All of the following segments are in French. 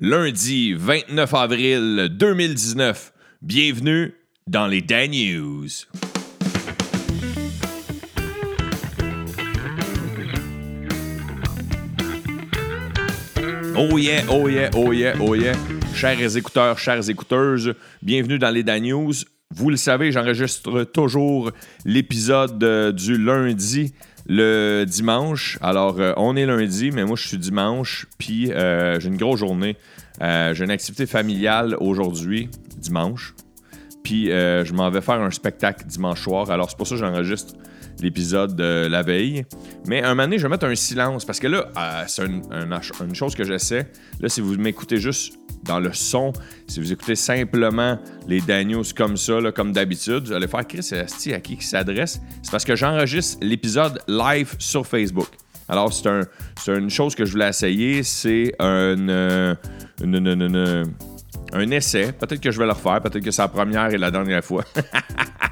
Lundi 29 avril 2019. Bienvenue dans les Dan News. Oh yeah, oh yeah, oh yeah, oh yeah. Chers écouteurs, chères écouteuses, bienvenue dans les Dan News. Vous le savez, j'enregistre toujours l'épisode euh, du lundi le dimanche. Alors, euh, on est lundi, mais moi, je suis dimanche, puis euh, j'ai une grosse journée. j'ai une activité familiale aujourd'hui, dimanche. Puis, je m'en vais faire un spectacle dimanche soir. Alors, c'est pour ça que j'enregistre l'épisode de la veille. Mais un moment donné, je vais mettre un silence parce que là, c'est une chose que j'essaie. Là, si vous m'écoutez juste dans le son. Si vous écoutez simplement les Daniels comme ça, comme d'habitude, vous allez faire Chris Asti à qui qui s'adresse? C'est parce que j'enregistre l'épisode live sur Facebook. Alors, c'est un, une chose que je voulais essayer. C'est un, euh, un essai. Peut-être que je vais le refaire. Peut-être que c'est la première et la dernière fois.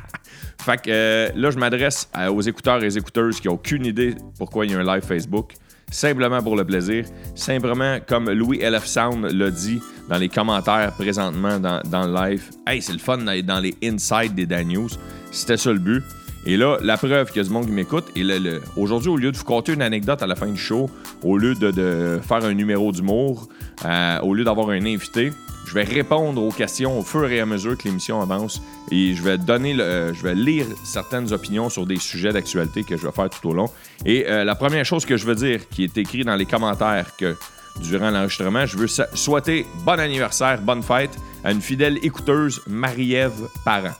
fait que euh, là, je m'adresse aux écouteurs et les écouteuses qui n'ont aucune idée pourquoi il y a un live Facebook simplement pour le plaisir, simplement comme Louis LF Sound l'a dit dans les commentaires présentement dans, le live. Hey, c'est le fun d'aller dans les insides des Dan News. C'était ça le but. Et là, la preuve qu'il y du monde qui m'écoute. Et aujourd'hui, au lieu de vous conter une anecdote à la fin du show, au lieu de, faire un numéro d'humour, euh, au lieu d'avoir un invité, je vais répondre aux questions au fur et à mesure que l'émission avance et je vais donner, le, je vais lire certaines opinions sur des sujets d'actualité que je vais faire tout au long. Et euh, la première chose que je veux dire, qui est écrit dans les commentaires que durant l'enregistrement, je veux souhaiter bon anniversaire, bonne fête à une fidèle écouteuse, Marie-Ève Parent.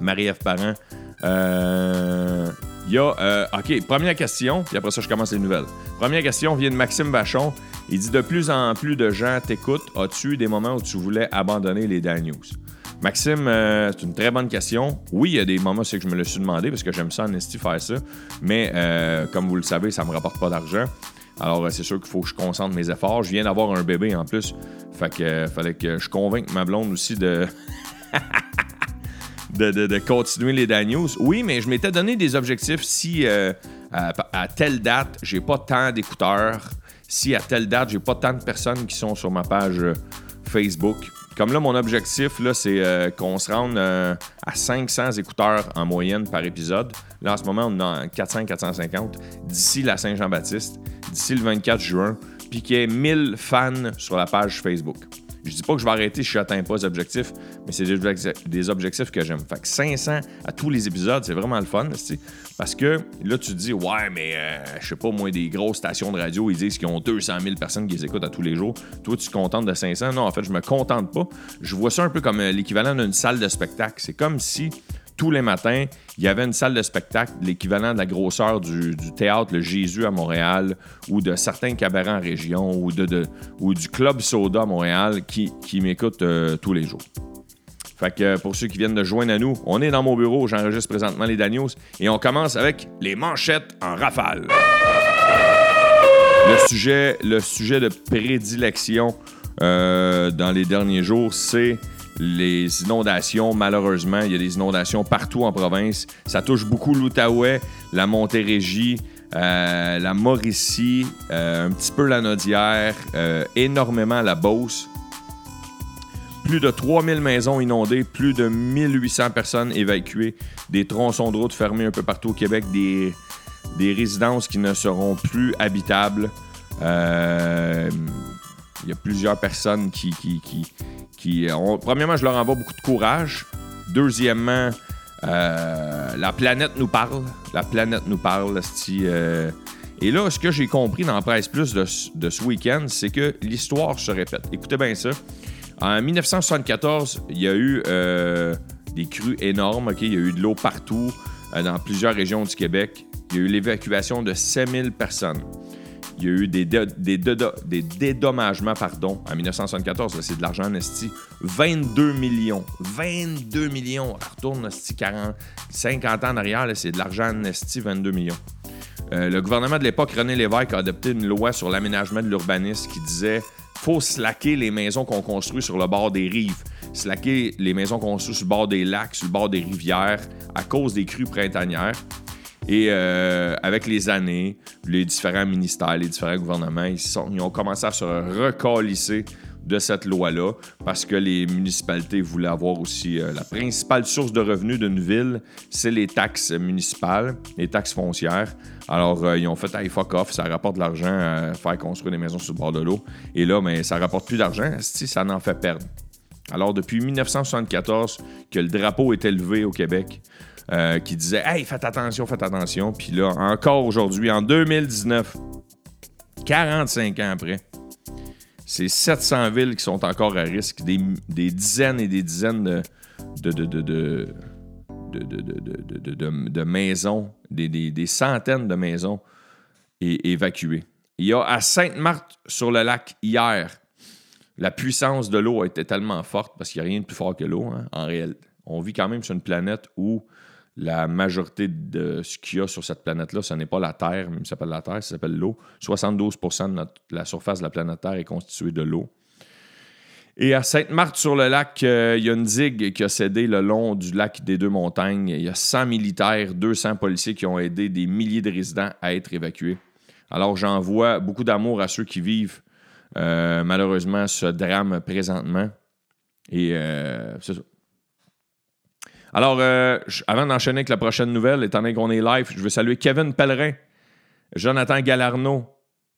Marie-Ève Parent. Euh, il y a. Euh, OK, première question, puis après ça, je commence les nouvelles. Première question vient de Maxime Bachon. Il dit De plus en plus de gens t'écoutent. As-tu eu des moments où tu voulais abandonner les Dan News Maxime, euh, c'est une très bonne question. Oui, il y a des moments c'est que je me le suis demandé parce que j'aime ça en esti faire ça. Mais euh, comme vous le savez, ça me rapporte pas d'argent. Alors, c'est sûr qu'il faut que je concentre mes efforts. Je viens d'avoir un bébé en plus. Fait que fallait que je convainque ma blonde aussi de. de, continuer les Dan News. Oui, mais je m'étais donné des objectifs. Si euh, à, telle date, j'ai pas tant d'écouteurs, si à telle date, j'ai pas tant de personnes qui sont sur ma page euh, Facebook. Comme là, mon objectif, là, c'est euh, qu'on se rende à 500 écouteurs en moyenne par épisode. Là, en ce moment, on est en 400-450 d'ici la Saint-Jean-Baptiste, d'ici le 24 juin, puis qu'il y ait 1000 fans sur la page Facebook. Je dis pas que je vais arrêter si je n'atteins pas les objectifs, mais c'est des objectifs que j'aime. Fait que 500 à tous les épisodes, c'est vraiment le fun. Parce que là, tu te dis, ouais, mais euh, je sais pas, moi, des grosses stations de radio, ils disent qu'ils ont 200 000 personnes qui les écoutent à tous les jours. Toi, tu te contentes de 500. Non, en fait, je me contente pas. Je vois ça un peu comme euh, l'équivalent d'une salle de spectacle. C'est comme si tous les matins, il y avait une salle de spectacle, l'équivalent de la grosseur du, théâtre Le Jésus à Montréal ou de certains cabarets en région ou, du Club Soda à Montréal qui, qui m'écoutent euh, tous les jours. Fait que pour ceux qui viennent de joindre à nous, on est dans mon bureau, j'enregistre présentement les Daniels et on commence avec les manchettes en rafale. Le sujet, le sujet de prédilection euh, dans les derniers jours, c'est les inondations, malheureusement, il y a des inondations partout en province. Ça touche beaucoup l'Outaouais, la Montérégie, euh, la Mauricie, euh, un petit peu la Nodière, euh, énormément la Beauce. Plus de 3000 maisons inondées, plus de 1800 personnes évacuées, des tronçons de route fermés un peu partout au Québec, des, des résidences qui ne seront plus habitables. Il y a plusieurs personnes qui, euh, premièrement, je leur envoie beaucoup de courage. Deuxièmement, euh, la planète nous parle. La planète nous parle. Euh, et là, ce que j'ai compris dans Presse Plus de, ce week-end, c'est que l'histoire se répète. Écoutez bien ça. En 1974, il y a eu des crues énormes. Il y a eu de l'eau partout dans plusieurs régions du Québec. Il y a eu l'évacuation de 5000 personnes. Il y a eu des, dédommagements pardon, en 1974. C'est de l'argent esti. 22 millions. 22 millions. On retourne esti 40, 50 ans en arrière. C'est de l'argent esti 22 millions. Euh, le gouvernement de l'époque, René Lévesque, a adopté une loi sur l'aménagement de l'urbanisme qui disait faut slacker les maisons qu'on construit sur le bord des rives, slacker les maisons construites sur le bord des lacs, sur le bord des rivières, à cause des crues printanières. Et euh, avec les années, les différents ministères, les différents gouvernements, ils, sont- ont commencé à se recalisser de cette loi-là parce que les municipalités voulaient avoir aussi euh, la principale source de revenus d'une ville, c'est les taxes municipales, les taxes foncières. Alors, euh, ils ont fait, hey, fuck off, ça rapporte de l'argent à faire construire des maisons sur le bord de l'eau. Et là, mais ça rapporte plus d'argent, esti, ça en fait perdre. Alors, depuis 1974, que le drapeau est élevé au Québec, euh, qui disait Hey, faites attention, faites attention. Puis là, encore aujourd'hui, en 2019, 45 ans après, c'est 700 villes qui sont encore à risque, des, des dizaines et des dizaines de, de, de, de, de, de, de- de- maisons, des, des- des centaines de maisons évacuées. Il y a à Sainte-Marthe sur le lac hier, la puissance de l'eau a été tellement forte parce qu'il n'y a rien de plus fort que l'eau hein, en réalité. On vit quand même sur une planète où la majorité de ce qu'il y a sur cette planète-là, ce n'est pas la Terre, même ça s'appelle la Terre, ça s'appelle l'eau. 72% de la surface de la planète Terre est constituée de l'eau. Et à Sainte-Marthe-sur-le-Lac, euh, il y a une digue qui a cédé le long du lac des Deux Montagnes. Il y a 100 militaires, 200 policiers qui ont aidé des milliers de résidents à être évacués. Alors j'envoie beaucoup d'amour à ceux qui vivent euh, malheureusement ce drame présentement. Et euh. Alors, euh, avant d'enchaîner avec la prochaine nouvelle, étant donné qu'on est live, je veux saluer Kevin Pellerin, Jonathan Galarno,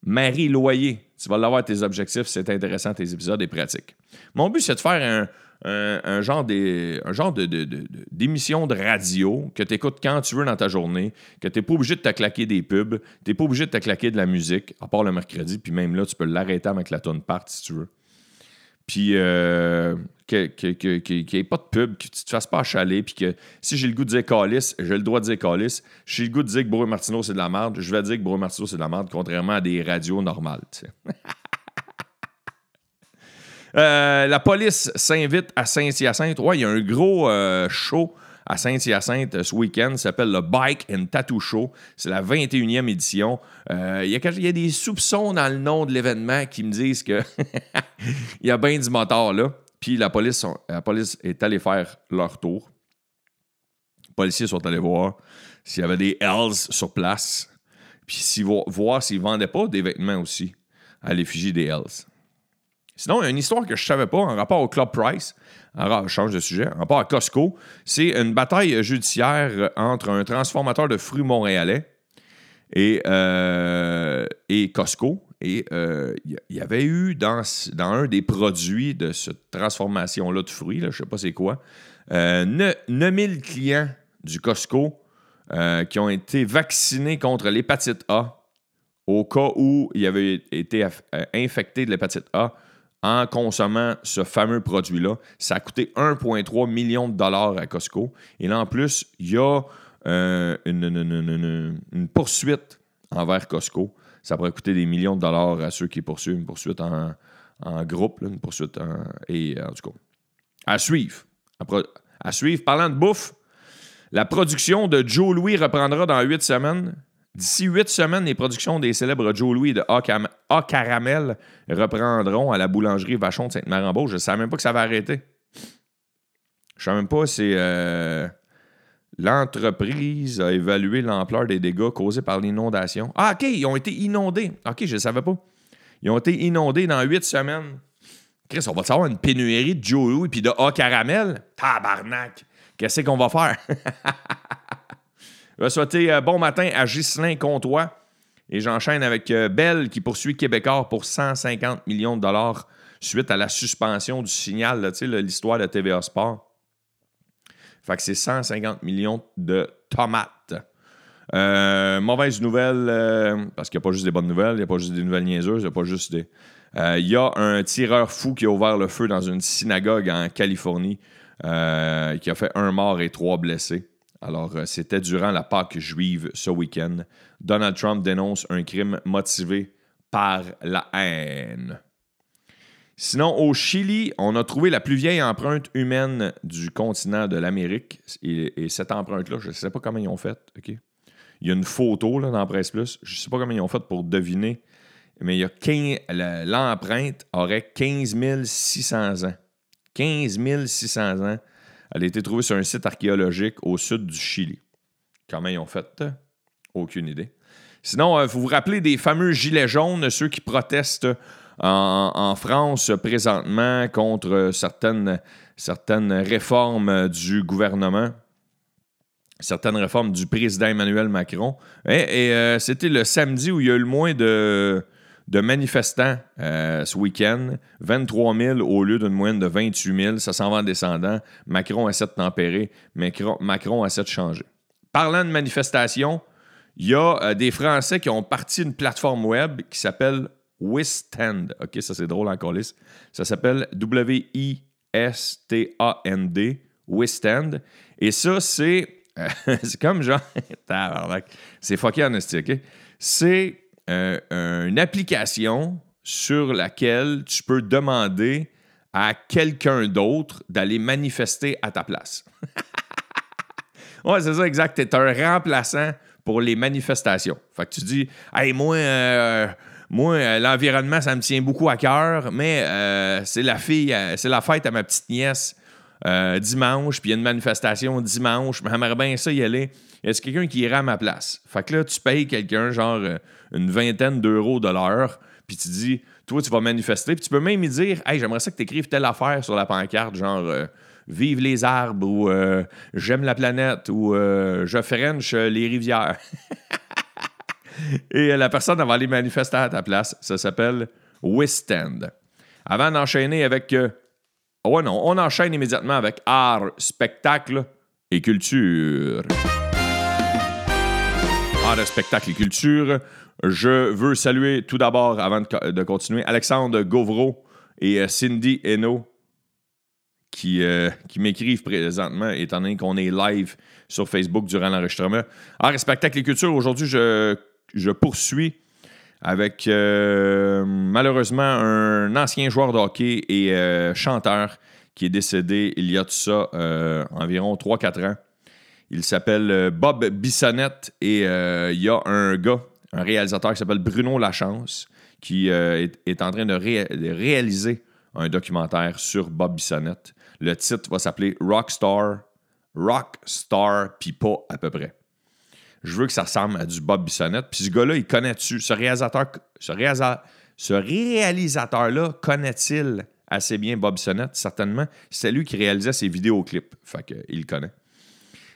Marie Loyer. Tu vas l'avoir tes objectifs, c'est intéressant, tes épisodes et pratiques. Mon but, c'est de faire un, genre, d'émission de radio que tu écoutes quand tu veux dans ta journée, que tu n'es pas obligé de te claquer des pubs, tu n'es pas obligé de te claquer de la musique, à part le mercredi, puis même là, tu peux l'arrêter avec la tonne part si tu veux. Puis euh, qu'il n'y ait pas de pub, que tu te fasses pas achaler, puis que si j'ai le goût de dire calice, j'ai le droit de dire calice. Si j'ai le goût de dire que Bro Martineau c'est de la merde, je vais dire que Bro Martineau c'est de la merde, contrairement à des radios normales. Euh, la police s'invite à Saint-Hyacinthe. Ouais, il y a un gros euh, show à Saint-Hyacinthe ce week-end. Ça s'appelle le Bike and Tattoo Show. C'est la 21e édition. Euh, Il y, y a des soupçons dans le nom de l'événement qui me disent que il y a bien du moteur là. Puis la police, la police est allée faire leur tour. Les policiers sont allés voir s'il y avait des Hells sur place. Puis voir s'ils ne vendaient pas des vêtements aussi à l'effigie des Hells. Sinon, il y a une histoire que je savais pas en rapport au Club Price. Ra- je change de sujet. En rapport à Costco, c'est une bataille judiciaire entre un transformateur de fruits montréalais et, euh, et Costco. Et euh, il y- il y avait eu dans, dans un des produits de cette transformation-là de fruits, je sais pas c'est quoi, euh, ne- 9000 clients du Costco euh, qui ont été vaccinés contre l'hépatite A au cas où il avait été euh, infecté de l'hépatite A en consommant ce fameux produit-là. Ça a coûté 1,3 million de dollars à Costco. Et là, en plus, il y a euh, une, poursuite envers Costco. Ça pourrait coûter des millions de dollars à ceux qui poursuivent, une poursuite en, groupe, une poursuite en, et en tout cas. À suivre. À, à suivre. Parlant de bouffe, la production de Joe Louis reprendra dans huit semaines. D'ici huit semaines, les productions des célèbres Joe Louis de A, Caramel reprendront à la boulangerie Vachon de Sainte-Marie-en-Beauce. Je ne savais même pas que ça va arrêter. Je ne savais même pas si euh, l'entreprise a évalué l'ampleur des dégâts causés par l'inondation. Ah, OK, ils ont été inondés. OK, je ne savais pas. Ils ont été inondés dans huit semaines. Chris, on va savoir une pénurie de Joe Louis puis de A Caramel? Tabarnak! Qu'est-ce qu'on va faire? Je vais souhaiter euh, bon matin à Ghislain Comtois. Et j'enchaîne avec euh, Bell qui poursuit Québécois pour 150 millions de dollars suite à la suspension du signal, l'histoire de TVA Sport. Fait que c'est 150 millions de tomates. Euh, mauvaise nouvelle, parce qu'il n'y a pas juste des bonnes nouvelles, il n'y a pas juste des nouvelles niaiseuses, il n'y a pas juste des. Il y a un tireur fou qui a ouvert le feu dans une synagogue en Californie, qui a fait un mort et trois blessés. Alors, euh, c'était durant la Pâque juive ce week-end. Donald Trump dénonce un crime motivé par la haine. Sinon, au Chili, on a trouvé la plus vieille empreinte humaine du continent de l'Amérique. Et, et cette empreinte-là, je ne sais pas comment ils ont fait. Il y a une photo là, dans Presse Plus. Je ne sais pas comment ils ont fait pour deviner. Mais il y a 15 la- l'empreinte aurait 15 600 ans. 15 600 ans. Elle a été trouvée sur un site archéologique au sud du Chili. Comment ils ont fait? Aucune idée. Sinon, il faut vous rappeler des fameux gilets jaunes, ceux qui protestent en, France présentement contre certaines, certaines réformes du gouvernement certaines réformes du président Emmanuel Macron. Et, euh, c'était le samedi où il y a eu le moins de, de manifestants euh, ce week-end. 23 000 au lieu d'une moyenne de 28 000. Ça s'en va en descendant. Macron essaie de tempérer. Macron, Macron essaie de changer. Parlant de manifestations, il y a euh, des Français qui ont parti une plateforme web qui s'appelle Withstand. OK, ça c'est drôle encore, liste. Ça s'appelle W-I-S-T-A-N-D. Withstand. Et ça, c'est c'est comme genre. c'est fucké en OK? C'est euh, une application sur laquelle tu peux demander à quelqu'un d'autre d'aller manifester à ta place. ouais, c'est ça, exact. Tu es un remplaçant pour les manifestations. Fait que tu dis, hey, moi, euh, moi, euh, l'environnement, ça me tient beaucoup à cœur, mais c'est la fille, c'est la fête à ma petite nièce. Euh, dimanche, puis il y a une manifestation dimanche, mais j'aimerais bien ça y aller. Est-ce quelqu'un qui ira à ma place? Fait que là, tu payes quelqu'un genre euh, une vingtaine d'euros de l'heure, puis tu dis, toi, tu vas manifester, puis tu peux même lui dire, hey, j'aimerais ça que tu écrives telle affaire sur la pancarte, genre euh, Vive les arbres, ou J'aime la planète, ou Je french les rivières. Et la personne va aller manifester à ta place. Ça s'appelle Withstand. Avant d'enchaîner avec ah ouais, non, on enchaîne immédiatement avec art, spectacle et culture. Art, spectacle et culture. Je veux saluer tout d'abord, avant de, continuer, Alexandre Gauvreau et euh, Cindy Hainaut qui, euh, qui m'écrivent présentement, étant donné qu'on est live sur Facebook durant l'enregistrement. Art, spectacle et culture, aujourd'hui, je, poursuis avec euh, malheureusement un ancien joueur de hockey et chanteur qui est décédé il y a tout ça environ 3-4 ans. Il s'appelle Bob Bissonnette et il y a un gars, un réalisateur qui s'appelle Bruno Lachance qui est, en train de, réaliser un documentaire sur Bob Bissonnette. Le titre va s'appeler Rockstar, Rockstar, puis pas à peu près je veux que ça ressemble à du Bob Bissonnette. Puis ce gars-là, il connaît-tu? Ce réalisateur, ce, réalisateur-là connaît-il assez bien Bob Bissonnette? Certainement. C'est lui qui réalisait ses vidéoclips. Fait qu'il connaît.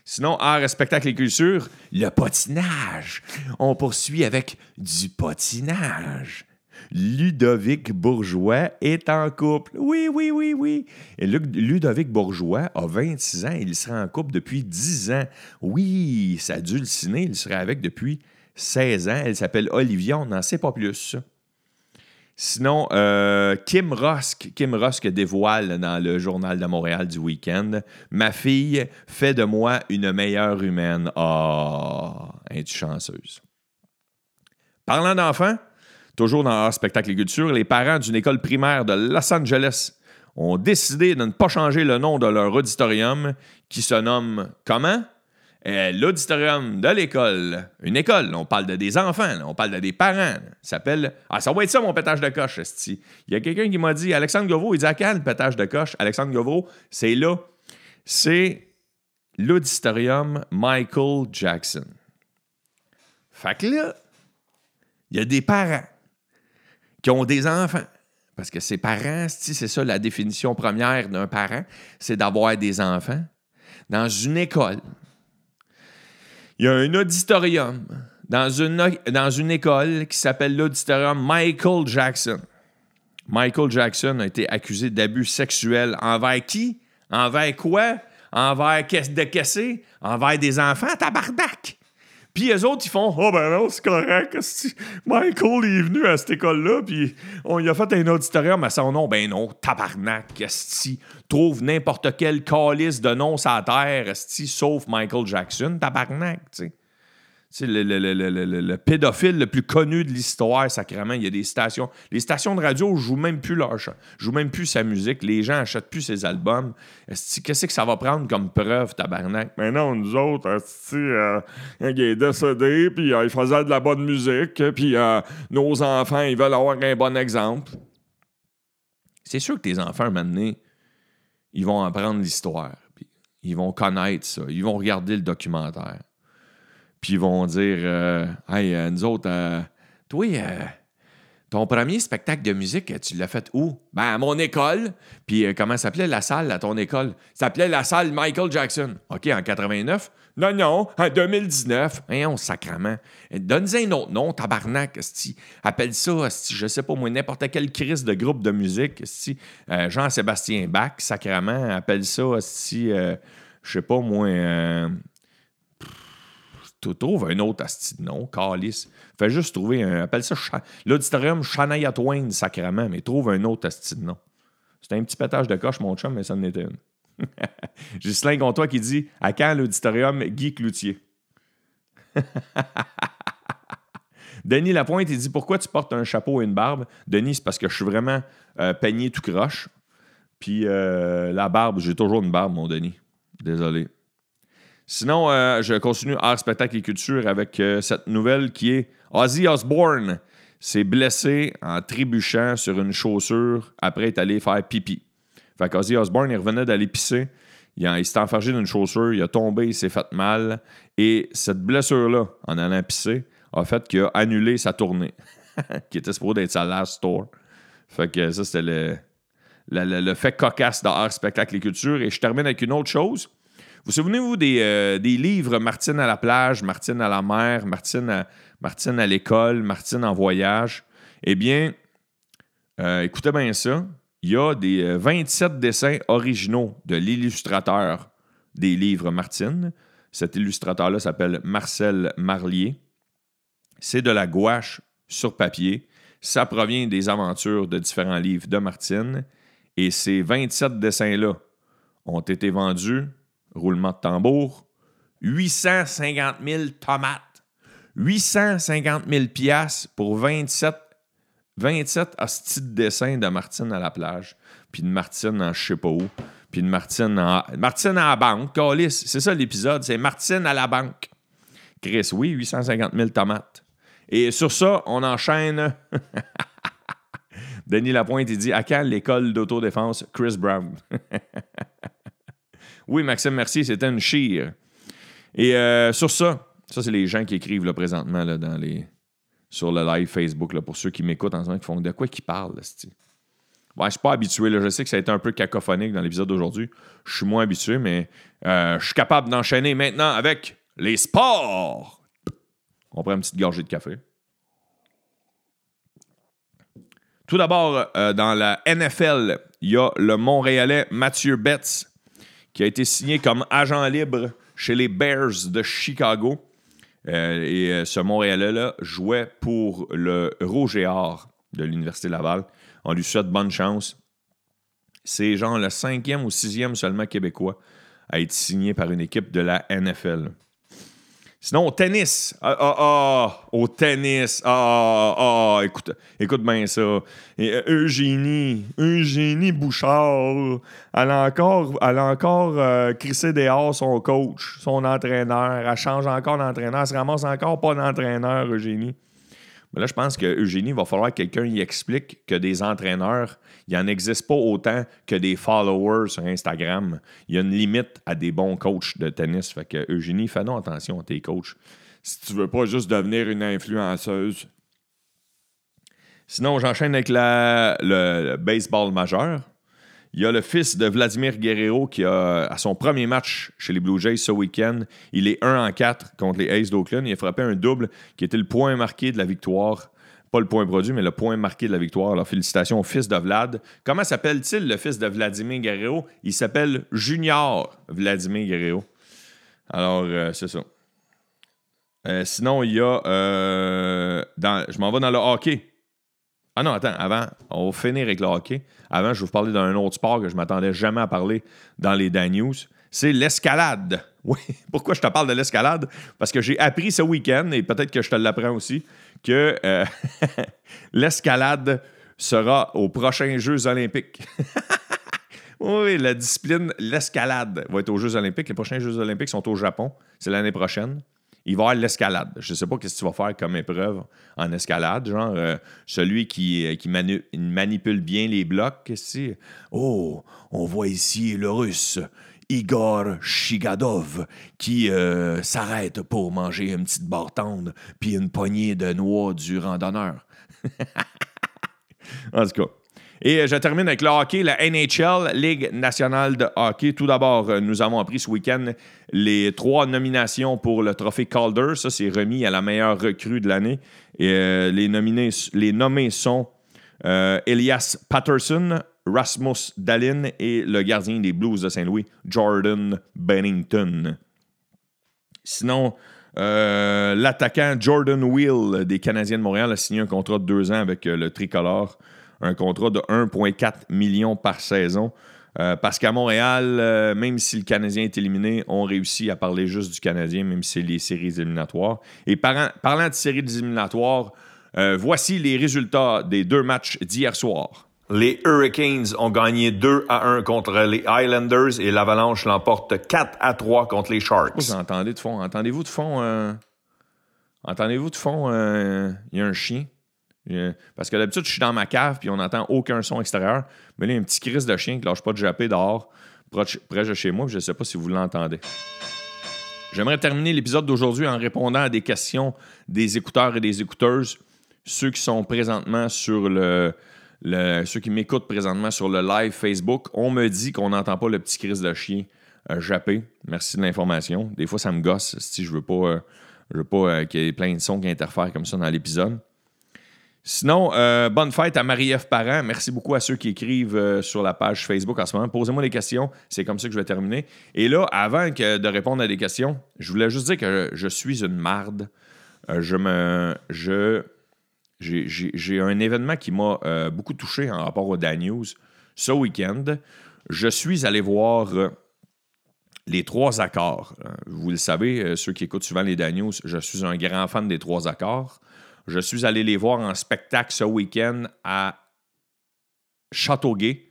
Sinon, art, spectacle et culture, le patinage. On poursuit avec du patinage. Ludovic Bourgeois est en couple. Oui, oui, oui, oui. Ludovic Bourgeois a 26 ans. Il serait en couple depuis 10 ans. Oui, ça a dû le ciné. Il serait avec depuis 16 ans. Elle s'appelle Olivia. On n'en sait pas plus. Sinon, euh, Kim Rosk, Kim Rosk dévoile dans le Journal de Montréal du week-end Ma fille fait de moi une meilleure humaine. Ah, oh, chanceuse? Parlant d'enfants, Toujours dans spectacle et culture, les parents d'une école primaire de Los Angeles ont décidé de ne pas changer le nom de leur auditorium qui se nomme comment? Euh, l'auditorium de l'école. Une école, on parle de des enfants, on parle de des parents. Ça s'appelle. Ah, ça va être ça mon pétage de coche, Il y a quelqu'un qui m'a dit Alexandre Govreau, il dit à quand le pétage de coche? Alexandre Govreau, c'est là. C'est l'auditorium Michael Jackson. Fait que là, il y a des parents qui ont des enfants. Parce que ses parents, c'est ça la définition première d'un parent, c'est d'avoir des enfants. Dans une école, il y a un auditorium dans une, école qui s'appelle l'auditorium Michael Jackson. Michael Jackson a été accusé d'abus sexuels envers qui? Envers quoi? Envers de caisser? Envers des enfants? Tabarnak! Puis les autres, ils font Oh ben non, c'est correct. Michael est venu à cette école-là, puis on y a fait un auditorium à son nom. Ben non, tabarnak, esti. Trouve n'importe quel calice de nom sur la terre, esti, sauf Michael Jackson, tabarnak, tu sais le, le, pédophile le plus connu de l'histoire, sacrément. Il y a des stations. Les stations de radio jouent même plus leur jouent même plus sa musique. Les gens achètent plus ses albums. Qu'est-ce que ça va prendre comme preuve, tabarnak? Mais non, nous autres, euh, il est décédé, puis euh, il faisait de la bonne musique, puis euh, nos enfants, ils veulent avoir un bon exemple. C'est sûr que tes enfants, maintenant, ils vont apprendre l'histoire. Ils vont connaître ça. Ils vont regarder le documentaire. Puis ils vont dire euh, Hey, euh, nous autres, euh, toi, euh, ton premier spectacle de musique, tu l'as fait où? Ben, à mon école. Puis comment s'appelait la salle à ton école? Ça s'appelait la salle Michael Jackson. OK, en 89? Non, non, en 2019. Hein, on sacrement. Donne-y un autre nom, tabarnak. esti. Appelle ça, esti, je sais pas moi, n'importe quelle crise de groupe de musique. Euh, Jean-Sébastien Bach, sacrement. Appelle ça, esti, euh, je sais pas moi. Tu trouves un autre asti de nom, Calice. Fais juste trouver un. Appelle ça l'auditorium Shania Twain, sacrément, mais trouve un autre asti de nom. C'est un petit pétage de coche, mon chum, mais ça en était une. Ghislain Comtois qui dit À quand l'auditorium Guy Cloutier? Denis Lapointe, il dit Pourquoi tu portes un chapeau et une barbe? Denis, c'est parce que je suis vraiment euh, peigné tout croche. Puis euh, la barbe, j'ai toujours une barbe, mon Denis. Désolé. Sinon, euh, je continue art, spectacle et culture avec euh, cette nouvelle qui est Ozzy Osbourne s'est blessé en trébuchant sur une chaussure après être allé faire pipi. Fait qu'Ozzy Osbourne, il revenait d'aller pisser. Il, s'est enfargé d'une chaussure, il a tombé, il s'est fait mal. Et cette blessure-là, en allant pisser, a fait qu'il a annulé sa tournée, qui était supposée être sa last tour. Fait que ça, c'était le- le fait cocasse de art, spectacle et culture. Et je termine avec une autre chose. Vous souvenez-vous des, euh, des livres Martine à la plage, Martine à la mer, Martine à, l'école, Martine en voyage? Eh bien, euh, écoutez bien ça. Il y a des euh, 27 dessins originaux de l'illustrateur des livres Martine. Cet illustrateur-là s'appelle Marcel Marlier. C'est de la gouache sur papier. Ça provient des aventures de différents livres de Martine. Et ces 27 dessins-là ont été vendus, roulement de tambour, 850 000 tomates. 850 000 piastres pour 27, 27 hosties de dessins de Martine à la plage, puis de Martine en je sais pas où, puis de Martine en... Martine à la banque, c'est ça l'épisode, c'est Martine à la banque. Chris, oui, 850 000 tomates. Et sur ça, on enchaîne. Denis Lapointe, il dit À quand l'école d'autodéfense Chris Brown? Oui, Maxime Mercier, c'était une chire. Et euh, sur ça, ça, c'est les gens qui écrivent présentement dans les... sur le live Facebook, pour ceux qui m'écoutent en ce moment, qui font de quoi qu'ils parlent. là? Ouais, je suis pas habitué. Je sais que ça a été un peu cacophonique dans l'épisode d'aujourd'hui. Je suis moins habitué, mais euh, je suis capable d'enchaîner maintenant avec les sports. On prend une petite gorgée de café. Tout d'abord, euh, dans la NFL, il y a le Montréalais Mathieu Betts qui a été signé comme agent libre chez les Bears de Chicago. Euh, et euh, ce Montréalais-là jouait pour le Rouge et Or de l'Université Laval. On lui souhaite bonne chance. C'est genre le cinquième ou sixième seulement québécois à être signé par une équipe de la NFL. Sinon, au tennis. Ah, ah, ah, au tennis. Ah, ah, ah, écoute, écoute bien ça. Euh, Eugénie, Eugénie Bouchard, elle a encore, elle encore euh, crissé dehors son coach, son entraîneur. Elle change encore d'entraîneur. Elle se ramasse encore pas d'entraîneur, Eugénie. Mais là, je pense que Eugénie, il va falloir que quelqu'un y explique que des entraîneurs, il n'en existe pas autant que des followers sur Instagram. Il y a une limite à des bons coachs de tennis. Fait que Eugénie, fais attention à tes coachs. Si tu veux pas juste devenir une influenceuse. Sinon, j'enchaîne avec le baseball majeur. Il y a le fils de Vladimir Guerrero qui a, à son premier match chez les Blue Jays ce week-end, il est 1 en 4 contre les Aces d'Oakland. Il a frappé un double qui était le point marqué de la victoire. Pas le point produit, mais le point marqué de la victoire. Alors, félicitations au fils de Vlad. Comment s'appelle-t-il le fils de Vladimir Guerrero? Il s'appelle Junior Vladimir Guerrero. Alors, euh, c'est ça. Euh, sinon, il y a. euh, je m'en vais dans le hockey. Ah non, attends, avant, on va finir avec le hockey. Avant, je vais vous parler d'un autre sport que je m'attendais jamais à parler dans les Dan News. C'est l'escalade. Oui, pourquoi je te parle de l'escalade? Parce que j'ai appris ce week-end, et peut-être que je te l'apprends aussi, que euh, l'escalade sera aux prochains Jeux olympiques. oui, la discipline, l'escalade, va être aux Jeux olympiques. Les prochains Jeux olympiques sont au Japon. C'est l'année prochaine il va y avoir l'escalade. Je ne sais pas ce que tu vas faire comme épreuve en escalade. Genre, euh, celui qui, euh, qui manipule bien les blocs. c'est? Oh, on voit ici le russe. Igor Shigadov qui euh, s'arrête pour manger une petite bartende puis une poignée de noix du randonneur. en tout cas. Et euh, je termine avec le hockey, la NHL, Ligue nationale de hockey. Tout d'abord, euh, nous avons appris ce week-end les trois nominations pour le trophée Calder. Ça, c'est remis à la meilleure recrue de l'année. Et les, nominés, les nommés sont Elias Patterson, Rasmus Dallin et le gardien des Blues de Saint-Louis, Jordan Bennington. Sinon, euh, l'attaquant Jordan Wheel des Canadiens de Montréal a signé un contrat de deux ans avec euh, le tricolore, un contrat de 1,4 million par saison. Euh, parce qu'à Montréal, même si le Canadien est éliminé, on réussit à parler juste du Canadien, même si c'est les séries éliminatoires. Et parlant de séries éliminatoires, voici les résultats des deux matchs d'hier soir. Les Hurricanes ont gagné 2 à 1 contre les Islanders et l'Avalanche l'emporte 4 à 3 contre les Sharks. Vous entendez de fond? Entendez-vous de fond? Euh, entendez-vous de fond? Euh, il y a un chien? Parce que d'habitude, je suis dans ma cave puis on n'entend aucun son extérieur. Mais là, il y a un petit crise de chien qui lâche pas de japper dehors, près de chez moi. Je ne sais pas si vous l'entendez. J'aimerais terminer l'épisode d'aujourd'hui en répondant à des questions des écouteurs et des écouteuses, ceux qui sont présentement sur le, ceux qui m'écoutent présentement sur le live Facebook, on me dit qu'on n'entend pas le petit crise de chien euh, jappé. Merci de l'information. Des fois, ça me gosse si je veux pas, euh, veux pas euh, qu'il y ait plein de sons qui interfèrent comme ça dans l'épisode. Sinon, bonne fête à Marie-Ève Parent. Merci beaucoup à ceux qui écrivent sur la page Facebook en ce moment. Posez-moi des questions. C'est comme ça que je vais terminer. Et là, avant de répondre à des questions, je voulais juste dire que je suis une marde. je me. Je j'ai un événement qui m'a euh, beaucoup touché en rapport au Dan News ce week-end. Je suis allé voir euh, les trois accords. Euh, vous le savez, ceux qui écoutent souvent les Dan News, je suis un grand fan des trois accords. Je suis allé les voir en spectacle ce week-end à Châteauguay.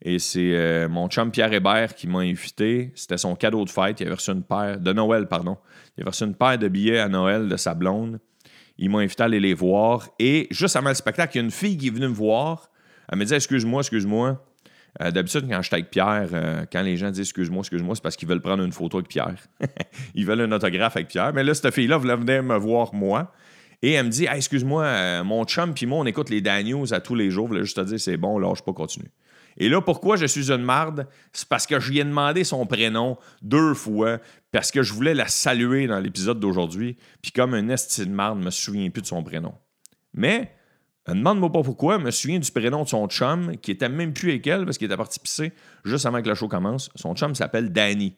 Et c'est mon chum Pierre Hébert qui m'a invité. C'était son cadeau de fête. Il avait reçu une paire, de Noël, pardon. Il avait reçu une paire de billets à Noël de sa blonde. Ils m'ont invité à aller les voir. Et juste avant le spectacle, il y a une fille qui est venue me voir. Elle me dit Excuse-moi, excuse-moi. Euh, d'habitude, quand je suis avec Pierre, euh, quand les gens disent excuse-moi, excuse-moi, c'est parce qu'ils veulent prendre une photo avec Pierre. Ils veulent un autographe avec Pierre. Mais là, cette fille-là voulait venir me voir moi. Et elle me dit Excuse-moi, euh, mon chum puis moi, on écoute les Daniels à tous les jours. Je voulais juste te dire C'est bon, là, je peux continuer. Et là, pourquoi je suis une marde? C'est parce que je lui ai demandé son prénom deux fois, parce que je voulais la saluer dans l'épisode d'aujourd'hui, puis comme un esti de marde, je me souviens plus de son prénom. Mais, demande-moi pas pourquoi, je me souviens du prénom de son chum, qui était même plus avec elle, parce qu'il était parti pisser juste avant que le show commence. Son chum s'appelle Danny.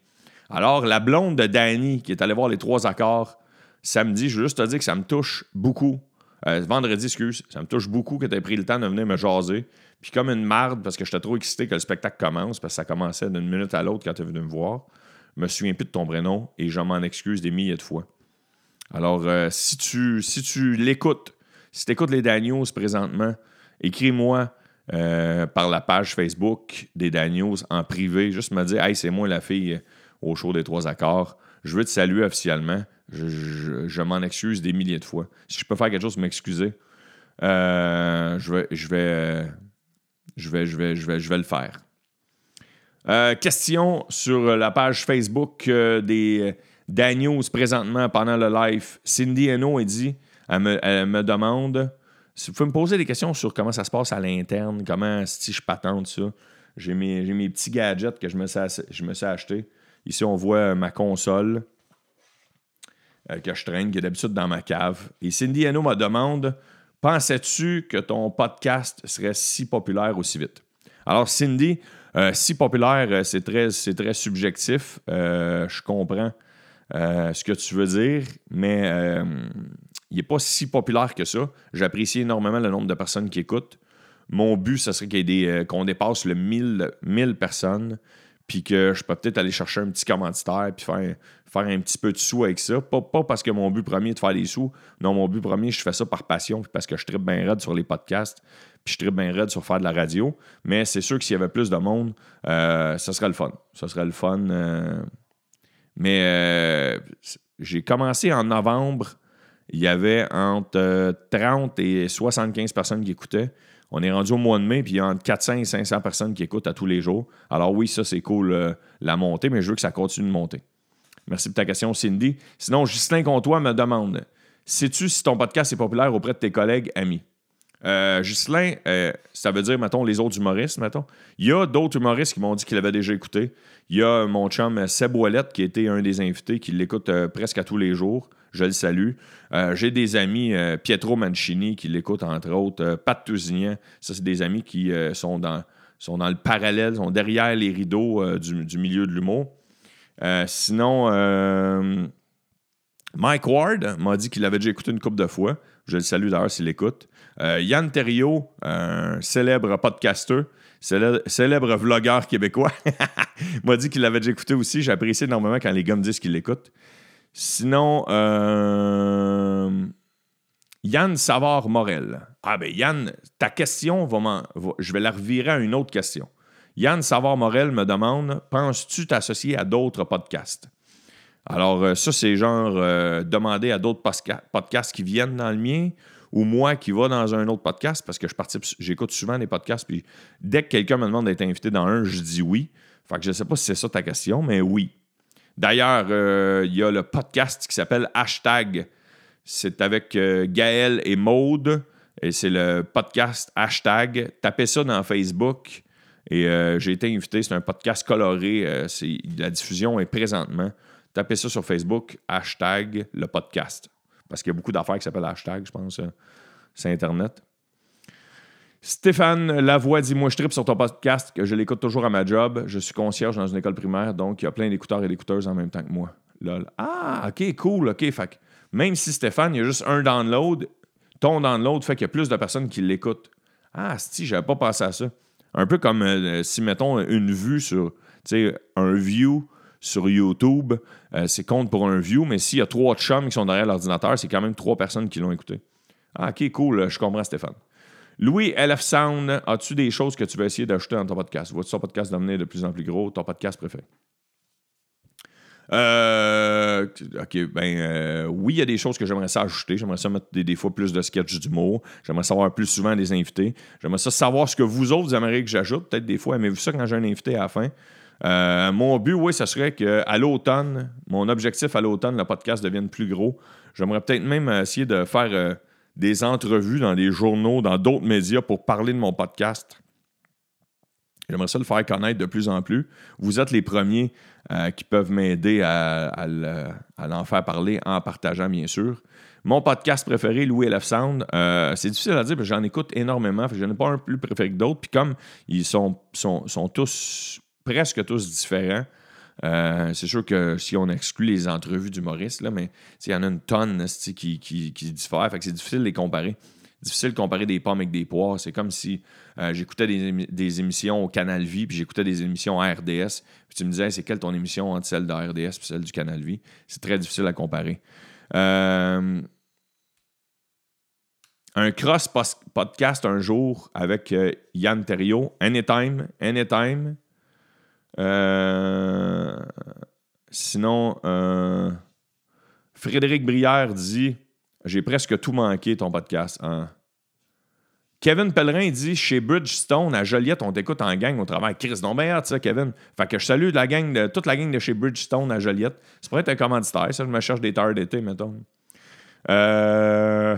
Alors, la blonde de Danny, qui est allée voir les trois accords samedi, je veux juste te dire que ça me touche beaucoup. Euh, vendredi, excuse, ça me touche beaucoup que tu aies pris le temps de venir me jaser. Puis comme une marde, parce que j'étais trop excité que le spectacle commence, parce que ça commençait d'une minute à l'autre quand tu es venu me voir, je me souviens plus de ton prénom et je m'en excuse des milliers de fois. Alors, euh, si tu, si tu l'écoutes, si tu écoutes les Daniels présentement, écris-moi euh, par la page Facebook des Daniels en privé, juste me dire Hey, c'est moi la fille au show des trois accords. Je veux te saluer officiellement. Je, m'en excuse des milliers de fois. Si je peux faire quelque chose m'excuser, euh, je vais. Je vais je vais, je vais, je vais, le faire. Euh, question sur la page Facebook euh, des Daniels présentement pendant le live. Cindy Eno a dit, elle me, demande si vous me poser des questions sur comment ça se passe à l'interne, comment si je patente ça. J'ai mes, mes, petits gadgets que je me, suis, je me suis acheté. Ici, on voit ma console euh, que je traîne, qui est d'habitude dans ma cave. Et Cindy Eno me demande Pensais-tu que ton podcast serait si populaire aussi vite? Alors, Cindy, euh, si populaire, euh, c'est très, très subjectif. Euh, je comprends ce que tu veux dire, mais il n'est pas si populaire que ça. J'apprécie énormément le nombre de personnes qui écoutent. Mon but, ce serait qu'on dépasse le 1000, 1000 personnes puis que je peux peut-être aller chercher un petit commanditaire, puis faire, faire un petit peu de sous avec ça. Pas, parce que mon but premier est de faire des sous. Non, mon but premier, je fais ça par passion, puis parce que je tripe bien raide sur les podcasts, puis je tripe bien raide sur faire de la radio. Mais c'est sûr que s'il y avait plus de monde, euh, ça serait le fun. Ça serait le fun. Euh. Mais euh, j'ai commencé en novembre. Il y avait entre 30 et 75 personnes qui écoutaient. On est rendu au mois de mai, puis il y a entre 400 et 500 personnes qui écoutent à tous les jours. Alors oui, ça, c'est cool, euh, la montée, mais je veux que ça continue de monter. Merci pour ta question, Cindy. Sinon, Justin Comtois me demande Sais-tu si ton podcast est populaire auprès de tes collègues, amis? Euh, euh, ça veut dire, mettons, les autres humoristes, mettons. Il y a d'autres humoristes qui m'ont dit qu'ils l'avaient déjà écouté. Il y a mon chum Seb Ouellette, qui était un des invités, qui l'écoute euh, presque à tous les jours. Je le salue. Euh, j'ai des amis, Pietro Mancini, qui l'écoute, entre autres. Pat Tousignan. Ça, c'est des amis qui sont, dans, le parallèle, sont derrière les rideaux du, milieu de l'humour. sinon, Mike Ward m'a dit qu'il avait déjà écouté une couple de fois. Je le salue d'ailleurs s'il écoute. Euh, Yann Terriot, un célèbre podcaster, célèbre, vlogueur québécois, m'a dit qu'il l'avait déjà écouté aussi. J'apprécie énormément quand les gars me disent qu'ils l'écoutent. Sinon, euh, Yann Savard-Morel. Ah ben Yann, ta question, va, je vais la revirer à une autre question. Yann Savard-Morel me demande Penses-tu t'associer à d'autres podcasts? Alors, euh, ça, c'est genre demander à d'autres podcasts qui viennent dans le mien ou moi qui va dans un autre podcast parce que je participe, j'écoute souvent des podcasts. Puis dès que quelqu'un me demande d'être invité dans un, je dis oui. Fait que je ne sais pas si c'est ça ta question, mais oui. D'ailleurs, euh, il y a le podcast qui s'appelle Hashtag. C'est avec Gaël et Maude. Et c'est le podcast Hashtag. Tapez ça dans Facebook. Et j'ai été invité. C'est un podcast coloré. la diffusion est présentement. Tapez ça sur Facebook, hashtag le podcast. Parce qu'il y a beaucoup d'affaires qui s'appellent hashtag, je pense. Euh, c'est Internet. Stéphane Lavoie dit Moi, je tripe sur ton podcast, que je l'écoute toujours à ma job. Je suis concierge dans une école primaire, donc il y a plein d'écouteurs et d'écouteuses en même temps que moi. Lol. Ah, ok, cool, ok. Fait même si Stéphane, il y a juste un download, ton download fait qu'il y a plus de personnes qui l'écoutent. Ah, si, j'avais pas pensé à ça. Un peu comme euh, si, mettons, une vue sur, tu sais, un view sur YouTube, euh, c'est compte pour un view, mais s'il y a trois chums qui sont derrière l'ordinateur, c'est quand même trois personnes qui l'ont écouté. Ah, ok, cool, je comprends Stéphane. Louis LF Sound, as-tu des choses que tu veux essayer d'ajouter dans ton podcast? Vois-tu ton podcast devenir de plus en plus gros, ton podcast préféré? Euh, ok, ben euh, oui, il y a des choses que j'aimerais ça ajouter. J'aimerais ça mettre des, fois plus de sketch d'humour. J'aimerais savoir plus souvent des invités. J'aimerais ça savoir ce que vous autres, aimeriez que j'ajoute. Peut-être des fois, aimez-vous ça quand j'ai un invité à la fin? Euh, mon but, oui, ce serait qu'à l'automne, mon objectif à l'automne, le podcast devienne plus gros. J'aimerais peut-être même essayer de faire euh, des entrevues dans des journaux, dans d'autres médias pour parler de mon podcast. J'aimerais ça le faire connaître de plus en plus. Vous êtes les premiers euh, qui peuvent m'aider à, l'en faire parler en partageant, bien sûr. Mon podcast préféré, Louis LF Sound, c'est difficile à dire parce que j'en écoute énormément. Je n'en ai pas un plus préféré que d'autres. Puis comme ils sont, sont, sont tous presque tous différents. Euh, c'est sûr que si on exclut les entrevues d'humoristes, mais il y en a une tonne qui, qui, qui diffèrent. c'est difficile de les comparer. Difficile de comparer des pommes avec des poires. C'est comme si euh, j'écoutais des, émissions au Canal Vie, puis j'écoutais des émissions à RDS. Puis tu me disais, c'est quelle ton émission entre celle de RDS et celle du Canal Vie? C'est très difficile à comparer. Euh, un cross podcast un jour avec Yann Terriot. Anytime, anytime. Euh, sinon, euh, Frédéric Brière dit J'ai presque tout manqué ton podcast. Hein. Kevin Pellerin dit Chez Bridgestone, à Joliette, on t'écoute en gang au travail. Chris, non, ben, ça, Kevin. Fait que je salue toute la gang de chez Bridgestone à Joliette. C'est pourrait être un commanditaire, ça. Je me cherche des terres d'été, mettons. Euh...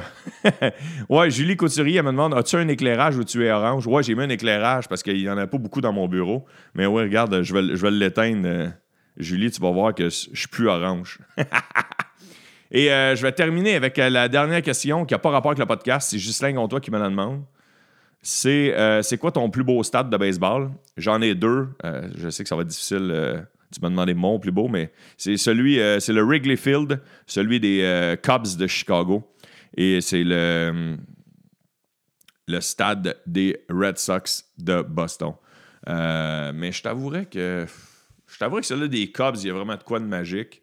ouais, Julie Couturier, elle me demande As-tu un éclairage ou tu es orange? Ouais, j'ai mis un éclairage parce qu'il n'y en a pas beaucoup dans mon bureau. Mais ouais, regarde, je vais, je vais l'éteindre. Euh, Julie, tu vas voir que je suis plus orange. Et euh, je vais terminer avec la dernière question qui n'a pas rapport avec le podcast. C'est Ghislain Gontois qui me la demande. C'est c'est quoi ton plus beau stade de baseball? J'en ai deux. je sais que ça va être difficile tu m'as demandé mon plus beau, mais c'est celui, euh, c'est le Wrigley Field, celui des euh, Cubs de Chicago. Et c'est le, le stade des Red Sox de Boston. Euh, mais je t'avouerais que je t'avouerais que celui des Cubs, il y a vraiment de quoi de magique.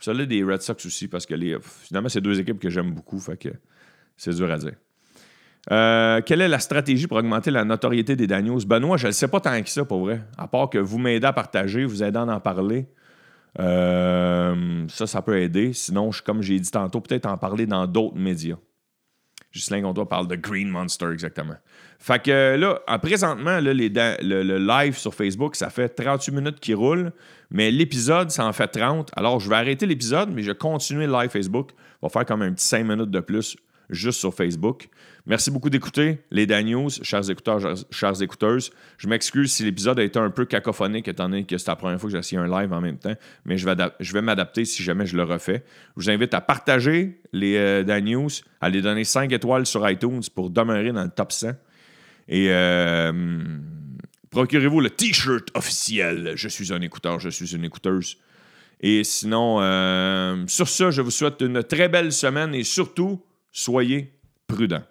Celui des Red Sox aussi, parce que finalement, c'est deux équipes que j'aime beaucoup, fait que c'est dur à dire. Euh, quelle est la stratégie pour augmenter la notoriété des Daniels? Benoît, je ne sais pas tant que ça, pour vrai. À part que vous m'aidez à partager, vous aidez à en parler. Euh, ça, ça peut aider. Sinon, comme j'ai dit tantôt, peut-être en parler dans d'autres médias. Ghislain Comtois parle de Green Monster, exactement. Fait que euh, là, en présentement, le live sur Facebook, ça fait 38 minutes qui roule, mais l'épisode, ça en fait 30. Alors, je vais arrêter l'épisode, mais je vais continuer le live Facebook. On va faire comme un petit 5 minutes de plus juste sur Facebook. Merci beaucoup d'écouter les Dan News, chers écouteurs, chers- écouteurs. Je m'excuse si l'épisode a été un peu cacophonique, étant donné que c'est la première fois que essayé un live en même temps, mais je vais, m'adapter si jamais je le refais. Je vous invite à partager les euh, Dan à les donner 5 étoiles sur iTunes pour demeurer dans le top 100. Et euh, procurez-vous le T-shirt officiel. Je suis un écouteur, je suis une écouteuse. Et sinon, euh, sur ça, je vous souhaite une très belle semaine et surtout, soyez prudents.